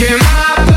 making my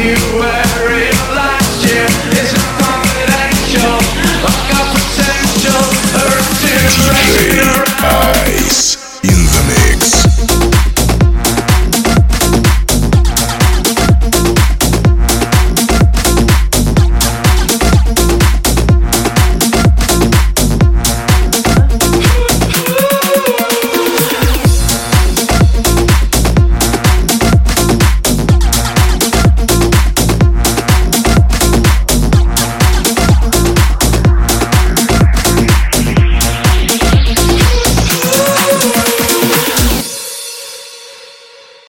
you